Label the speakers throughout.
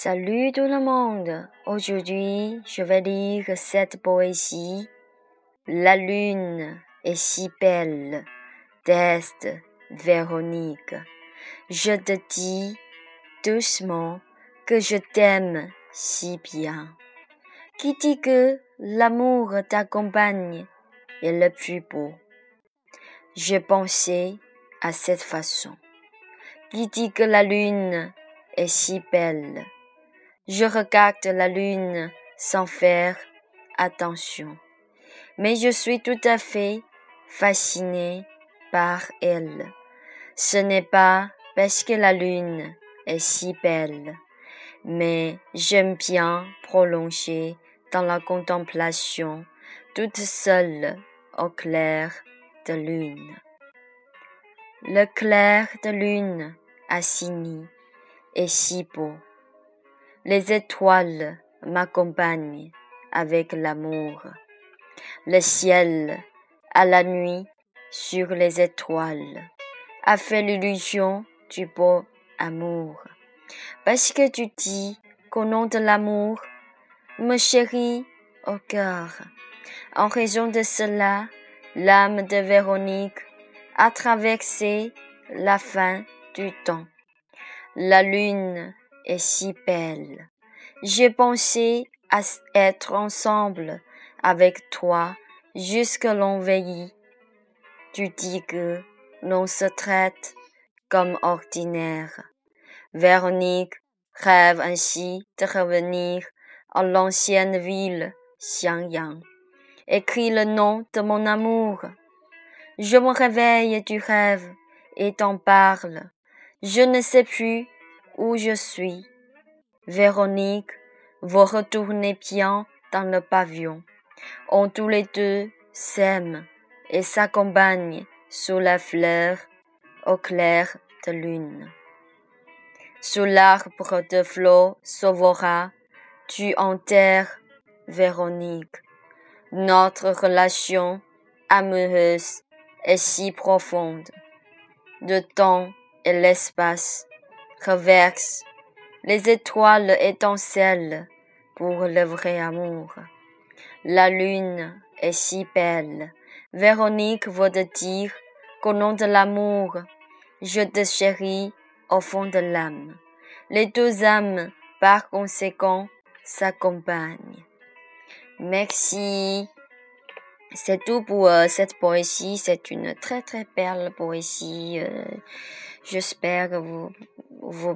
Speaker 1: Salut tout le monde. Aujourd'hui, je vais lire cette poésie. La lune est si belle d'Est Véronique. Je te dis doucement que je t'aime si bien. Qui dit que l'amour t'accompagne est le plus beau? J'ai pensé à cette façon. Qui dit que la lune est si belle? Je regarde la lune sans faire attention, mais je suis tout à fait fasciné par elle. Ce n'est pas parce que la lune est si belle, mais j'aime bien prolonger dans la contemplation toute seule au clair de lune. Le clair de lune assigné est si beau. Les étoiles m'accompagnent avec l'amour. Le ciel, à la nuit, sur les étoiles, a fait l'illusion du beau amour. Parce que tu dis qu'au nom de l'amour, me chéris au cœur. En raison de cela, l'âme de Véronique a traversé la fin du temps. La lune si belle. J'ai pensé à être ensemble avec toi jusque l'on veille. Tu dis que l'on se traite comme ordinaire. Véronique rêve ainsi de revenir à l'ancienne ville Xiangyang. Écris le nom de mon amour. Je me réveille du rêve et t'en parle. Je ne sais plus où je suis. Véronique, vous retournez bien dans le pavillon. On tous les deux s'aiment et s'accompagnent sous la fleur au clair de lune. Sous l'arbre de flot sauvera, tu enterres, Véronique. Notre relation amoureuse est si profonde. Le temps et l'espace reverse, les étoiles étincellent pour le vrai amour. La lune est si belle. Véronique veut dire qu'au nom de l'amour, je te chéris au fond de l'âme. Les deux âmes, par conséquent, s'accompagnent. Merci. C'est tout pour euh, cette poésie. C'est une très très belle poésie. Euh, J'espère que vous,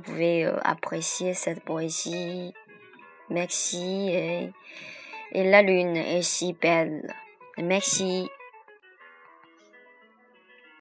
Speaker 1: pouvez euh, apprécier cette poésie. Merci et la lune est si belle. Merci.